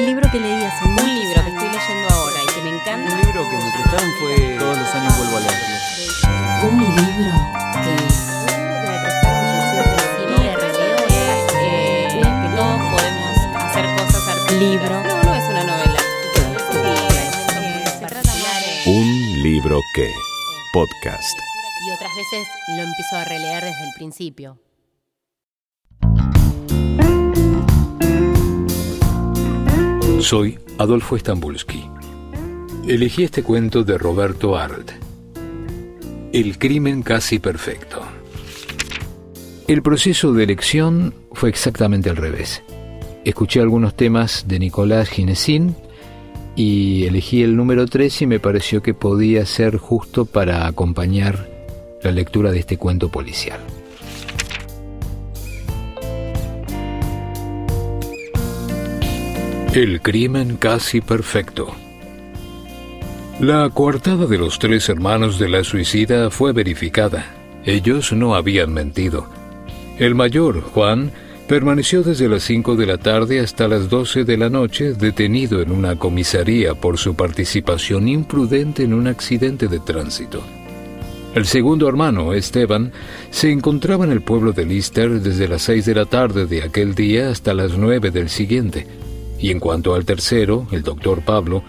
Un libro que leí hace Un muchos libro que años. estoy leyendo ahora y que me encanta. Un libro que me prestaron fue Todos los años vuelvo a leerlo. Un libro que... que todos podemos hacer cosas artísticas. Libro. No, no es una novela. Un libro que. Podcast. Y otras veces lo empiezo a releer desde el principio. Soy Adolfo Stambulski. Elegí este cuento de Roberto Arlt. El crimen casi perfecto. El proceso de elección fue exactamente al revés. Escuché algunos temas de Nicolás Ginesin y elegí el número 3 y me pareció que podía ser justo para acompañar la lectura de este cuento policial. El crimen casi perfecto. La coartada de los tres hermanos de la suicida fue verificada. Ellos no habían mentido. El mayor, Juan, permaneció desde las 5 de la tarde hasta las 12 de la noche detenido en una comisaría por su participación imprudente en un accidente de tránsito. El segundo hermano, Esteban, se encontraba en el pueblo de Lister desde las 6 de la tarde de aquel día hasta las 9 del siguiente. Y en cuanto al tercero, el doctor Pablo,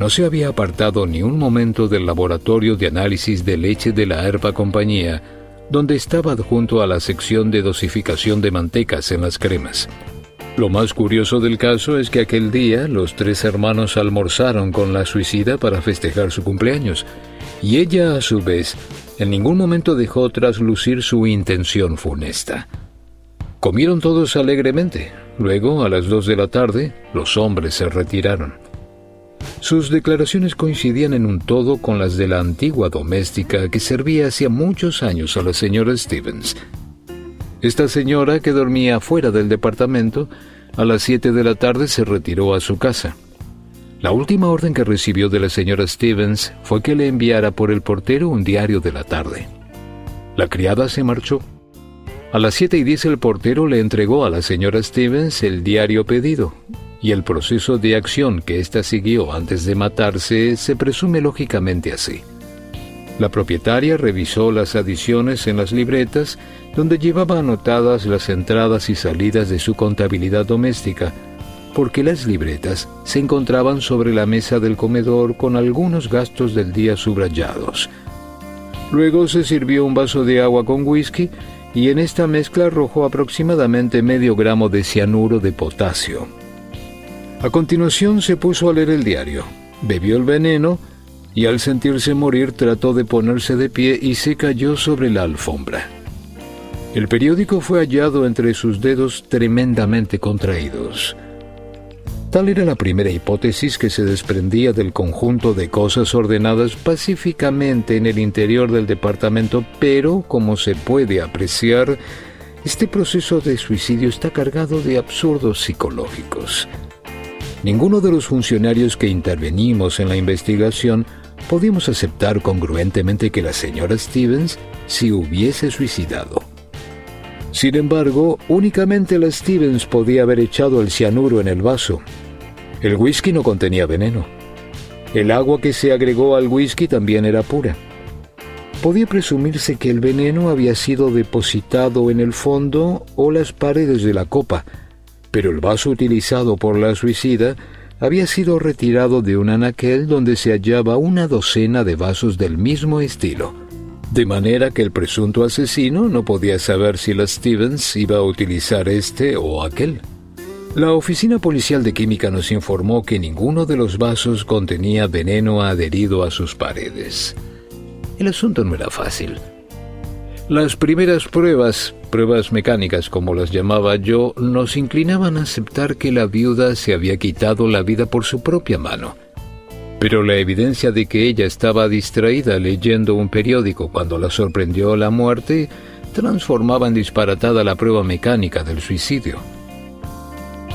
no se había apartado ni un momento del laboratorio de análisis de leche de la Herba Compañía, donde estaba adjunto a la sección de dosificación de mantecas en las cremas. Lo más curioso del caso es que aquel día los tres hermanos almorzaron con la suicida para festejar su cumpleaños, y ella, a su vez, en ningún momento dejó traslucir su intención funesta. Comieron todos alegremente. Luego, a las dos de la tarde, los hombres se retiraron. Sus declaraciones coincidían en un todo con las de la antigua doméstica que servía hacía muchos años a la señora Stevens. Esta señora, que dormía fuera del departamento, a las siete de la tarde se retiró a su casa. La última orden que recibió de la señora Stevens fue que le enviara por el portero un diario de la tarde. La criada se marchó. A las siete y diez el portero le entregó a la señora Stevens el diario pedido, y el proceso de acción que ésta siguió antes de matarse se presume lógicamente así. La propietaria revisó las adiciones en las libretas donde llevaba anotadas las entradas y salidas de su contabilidad doméstica, porque las libretas se encontraban sobre la mesa del comedor con algunos gastos del día subrayados. Luego se sirvió un vaso de agua con whisky y en esta mezcla arrojó aproximadamente medio gramo de cianuro de potasio. A continuación se puso a leer el diario, bebió el veneno y al sentirse morir trató de ponerse de pie y se cayó sobre la alfombra. El periódico fue hallado entre sus dedos tremendamente contraídos. Tal era la primera hipótesis que se desprendía del conjunto de cosas ordenadas pacíficamente en el interior del departamento, pero, como se puede apreciar, este proceso de suicidio está cargado de absurdos psicológicos. Ninguno de los funcionarios que intervenimos en la investigación podíamos aceptar congruentemente que la señora Stevens se hubiese suicidado. Sin embargo, únicamente la Stevens podía haber echado el cianuro en el vaso. El whisky no contenía veneno. El agua que se agregó al whisky también era pura. Podía presumirse que el veneno había sido depositado en el fondo o las paredes de la copa, pero el vaso utilizado por la suicida había sido retirado de un anaquel donde se hallaba una docena de vasos del mismo estilo, de manera que el presunto asesino no podía saber si la Stevens iba a utilizar este o aquel. La oficina policial de química nos informó que ninguno de los vasos contenía veneno adherido a sus paredes. El asunto no era fácil. Las primeras pruebas, pruebas mecánicas como las llamaba yo, nos inclinaban a aceptar que la viuda se había quitado la vida por su propia mano. Pero la evidencia de que ella estaba distraída leyendo un periódico cuando la sorprendió la muerte transformaba en disparatada la prueba mecánica del suicidio.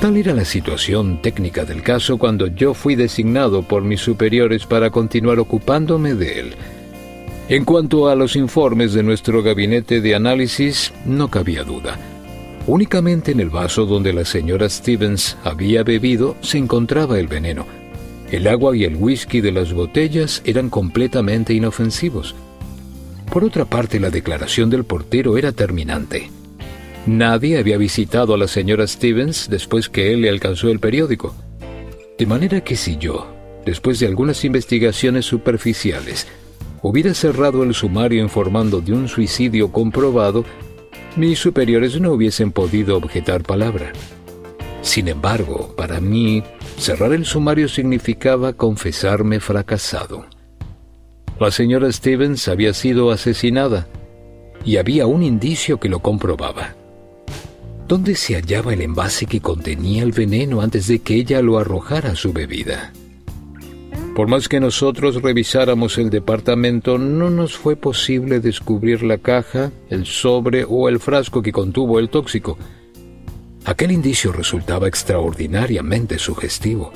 Tal era la situación técnica del caso cuando yo fui designado por mis superiores para continuar ocupándome de él. En cuanto a los informes de nuestro gabinete de análisis, no cabía duda. Únicamente en el vaso donde la señora Stevens había bebido se encontraba el veneno. El agua y el whisky de las botellas eran completamente inofensivos. Por otra parte, la declaración del portero era terminante. Nadie había visitado a la señora Stevens después que él le alcanzó el periódico. De manera que si yo, después de algunas investigaciones superficiales, hubiera cerrado el sumario informando de un suicidio comprobado, mis superiores no hubiesen podido objetar palabra. Sin embargo, para mí, cerrar el sumario significaba confesarme fracasado. La señora Stevens había sido asesinada y había un indicio que lo comprobaba. ¿Dónde se hallaba el envase que contenía el veneno antes de que ella lo arrojara a su bebida? Por más que nosotros revisáramos el departamento, no nos fue posible descubrir la caja, el sobre o el frasco que contuvo el tóxico. Aquel indicio resultaba extraordinariamente sugestivo.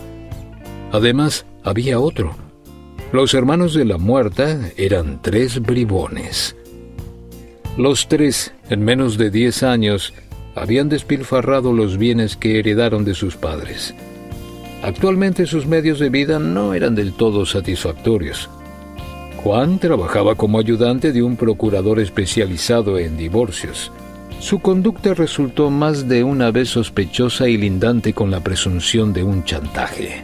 Además, había otro. Los hermanos de la muerta eran tres bribones. Los tres, en menos de diez años, habían despilfarrado los bienes que heredaron de sus padres. Actualmente sus medios de vida no eran del todo satisfactorios. Juan trabajaba como ayudante de un procurador especializado en divorcios. Su conducta resultó más de una vez sospechosa y lindante con la presunción de un chantaje.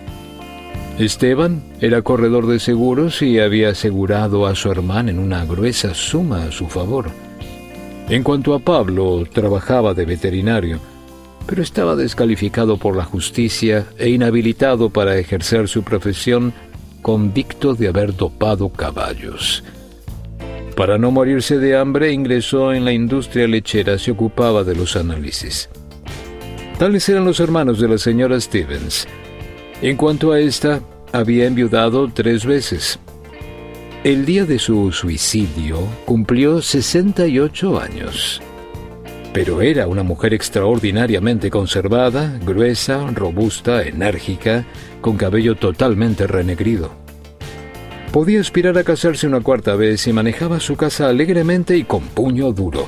Esteban era corredor de seguros y había asegurado a su hermana en una gruesa suma a su favor. En cuanto a Pablo, trabajaba de veterinario pero estaba descalificado por la justicia e inhabilitado para ejercer su profesión, convicto de haber dopado caballos. Para no morirse de hambre, ingresó en la industria lechera, se ocupaba de los análisis. Tales eran los hermanos de la señora Stevens. En cuanto a esta, había enviudado tres veces. El día de su suicidio cumplió 68 años pero era una mujer extraordinariamente conservada, gruesa, robusta, enérgica, con cabello totalmente renegrido. Podía aspirar a casarse una cuarta vez y manejaba su casa alegremente y con puño duro.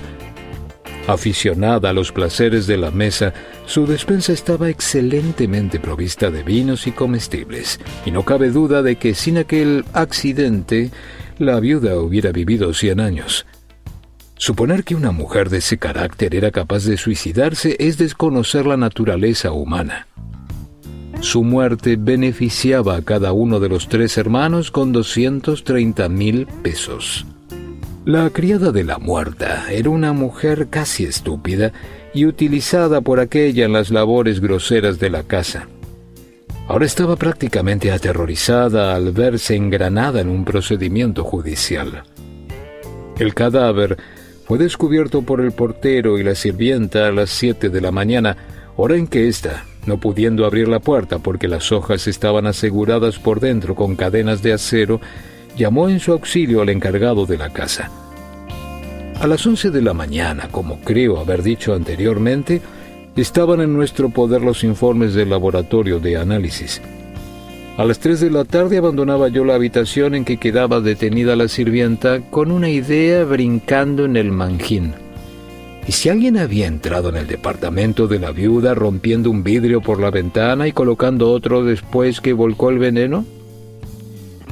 Aficionada a los placeres de la mesa, su despensa estaba excelentemente provista de vinos y comestibles, y no cabe duda de que sin aquel accidente la viuda hubiera vivido cien años. Suponer que una mujer de ese carácter era capaz de suicidarse es desconocer la naturaleza humana. Su muerte beneficiaba a cada uno de los tres hermanos con 230 mil pesos. La criada de la muerta era una mujer casi estúpida y utilizada por aquella en las labores groseras de la casa. Ahora estaba prácticamente aterrorizada al verse engranada en un procedimiento judicial. El cadáver fue descubierto por el portero y la sirvienta a las siete de la mañana, hora en que ésta, no pudiendo abrir la puerta porque las hojas estaban aseguradas por dentro con cadenas de acero, llamó en su auxilio al encargado de la casa. A las once de la mañana, como creo haber dicho anteriormente, estaban en nuestro poder los informes del laboratorio de análisis. A las tres de la tarde abandonaba yo la habitación en que quedaba detenida la sirvienta con una idea brincando en el manjín. ¿Y si alguien había entrado en el departamento de la viuda rompiendo un vidrio por la ventana y colocando otro después que volcó el veneno?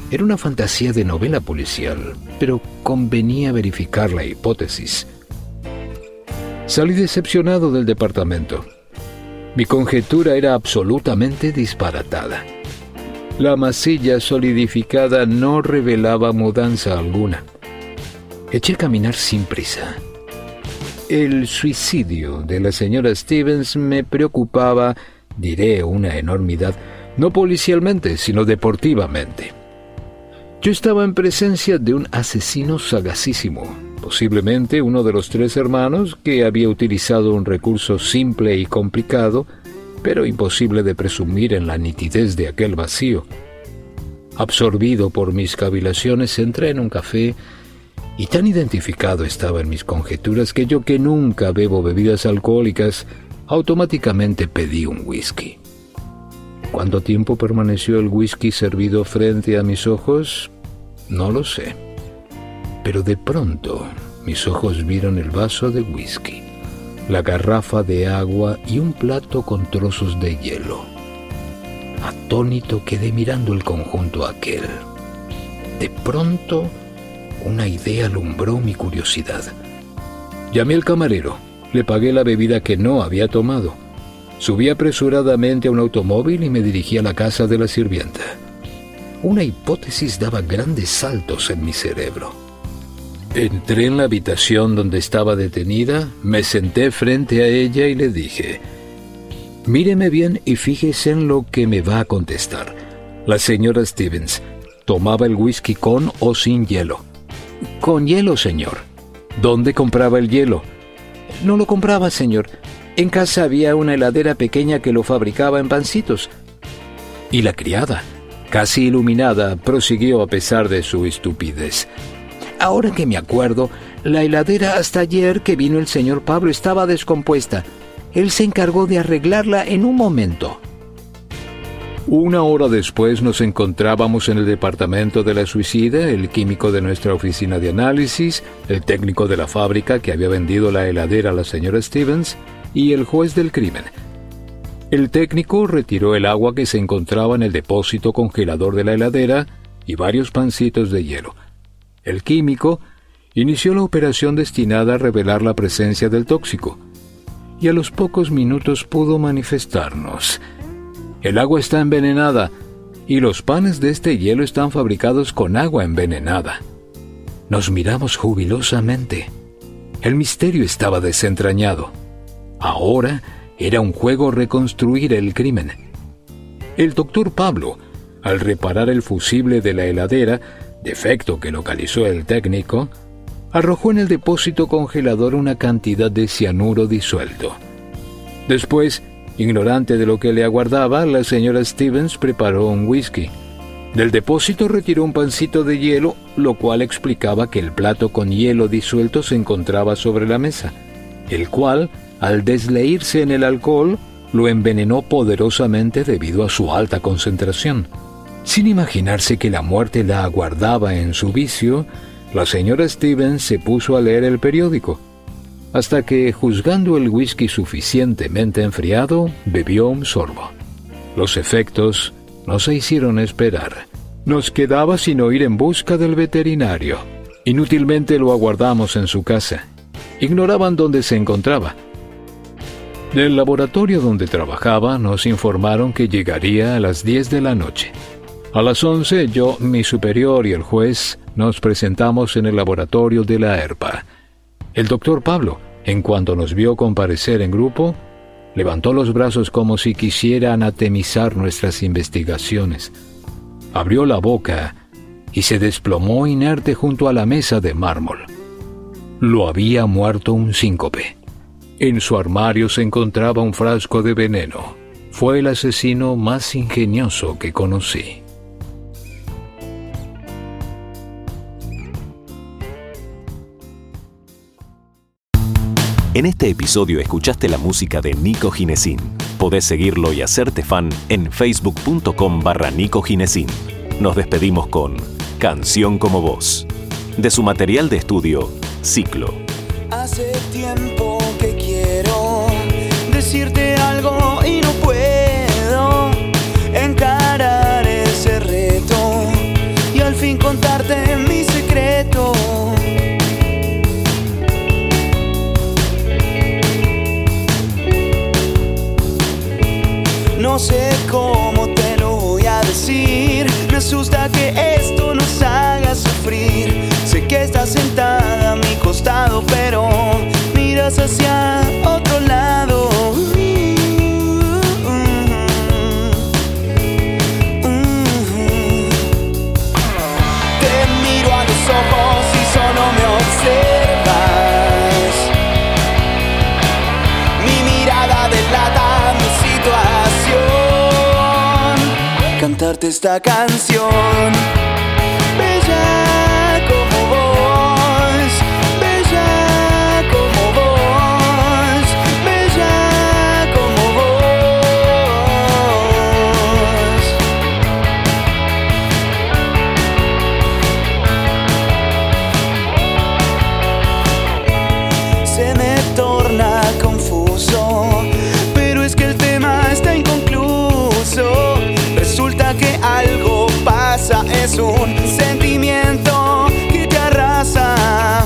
Era una fantasía de novela policial, pero convenía verificar la hipótesis. Salí decepcionado del departamento. Mi conjetura era absolutamente disparatada. La masilla solidificada no revelaba mudanza alguna. Eché a caminar sin prisa. El suicidio de la señora Stevens me preocupaba, diré una enormidad, no policialmente, sino deportivamente. Yo estaba en presencia de un asesino sagacísimo, posiblemente uno de los tres hermanos que había utilizado un recurso simple y complicado pero imposible de presumir en la nitidez de aquel vacío. Absorbido por mis cavilaciones, entré en un café y tan identificado estaba en mis conjeturas que yo que nunca bebo bebidas alcohólicas, automáticamente pedí un whisky. ¿Cuánto tiempo permaneció el whisky servido frente a mis ojos? No lo sé. Pero de pronto mis ojos vieron el vaso de whisky. la garrafa de agua y un plato con trozos de hielo. Atónito quedé mirando el conjunto aquel. De pronto, una idea alumbró mi curiosidad. Llamé al camarero, le pagué la bebida que no había tomado. Subí apresuradamente a un automóvil y me dirigí a la casa de la sirvienta. Una hipótesis daba grandes saltos en mi cerebro. Entré en la habitación donde estaba detenida, me senté frente a ella y le dije, Míreme bien y fíjese en lo que me va a contestar. La señora Stevens tomaba el whisky con o sin hielo. Con hielo, señor. ¿Dónde compraba el hielo? No lo compraba, señor. En casa había una heladera pequeña que lo fabricaba en pancitos. Y la criada, casi iluminada, prosiguió a pesar de su estupidez. Ahora que me acuerdo, la heladera hasta ayer que vino el señor Pablo estaba descompuesta. Él se encargó de arreglarla en un momento. Una hora después nos encontrábamos en el departamento de la suicida, el químico de nuestra oficina de análisis, el técnico de la fábrica que había vendido la heladera a la señora Stevens y el juez del crimen. El técnico retiró el agua que se encontraba en el depósito congelador de la heladera y varios pancitos de hielo. El químico inició la operación destinada a revelar la presencia del tóxico, y a los pocos minutos pudo manifestarnos el agua está envenenada y los panes de este hielo están fabricados con agua envenenada. Nos miramos jubilosamente. El misterio estaba desentrañado. Ahora era un juego reconstruir el crimen. El doctor Pablo, al reparar el fusible de la heladera, defecto que localizó el técnico, arrojó en el depósito congelador una cantidad de cianuro disuelto. Después, Ignorante de lo que le aguardaba, la señora Stevens preparó un whisky. Del depósito retiró un pancito de hielo, lo cual explicaba que el plato con hielo disuelto se encontraba sobre la mesa, el cual, al desleírse en el alcohol, lo envenenó poderosamente debido a su alta concentración. Sin imaginarse que la muerte la aguardaba en su vicio, la señora Stevens se puso a leer el periódico hasta que, juzgando el whisky suficientemente enfriado, bebió un sorbo. Los efectos no se hicieron esperar. Nos quedaba sino ir en busca del veterinario. Inútilmente lo aguardamos en su casa. Ignoraban dónde se encontraba. Del laboratorio donde trabajaba nos informaron que llegaría a las 10 de la noche. A las 11 yo, mi superior y el juez nos presentamos en el laboratorio de la ERPA. El doctor Pablo, en cuanto nos vio comparecer en grupo, levantó los brazos como si quisiera anatemizar nuestras investigaciones. Abrió la boca y se desplomó inerte junto a la mesa de mármol. Lo había muerto un síncope. En su armario se encontraba un frasco de veneno. Fue el asesino más ingenioso que conocí. En este episodio escuchaste la música de Nico Ginesin. Podés seguirlo y hacerte fan en facebook.com barra Nico Ginesin. Nos despedimos con Canción como Voz. De su material de estudio, Ciclo. Hace tiempo No sé cómo te lo voy a decir. Me asusta que esto nos haga sufrir. Sé que estás sentada a mi costado, pero miras hacia otro lado. Cantarte esta canción. Es un sentimiento que te arrasa.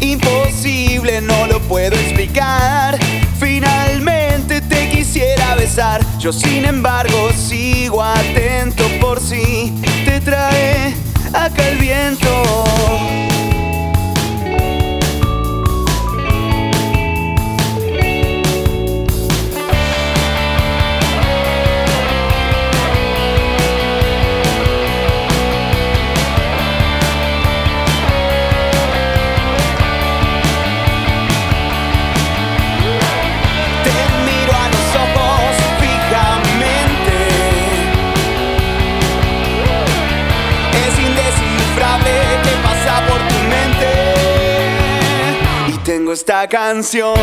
Imposible, no lo puedo explicar. Finalmente te quisiera besar. Yo sin embargo sigo atento por si te trae acá el viento. Esta canción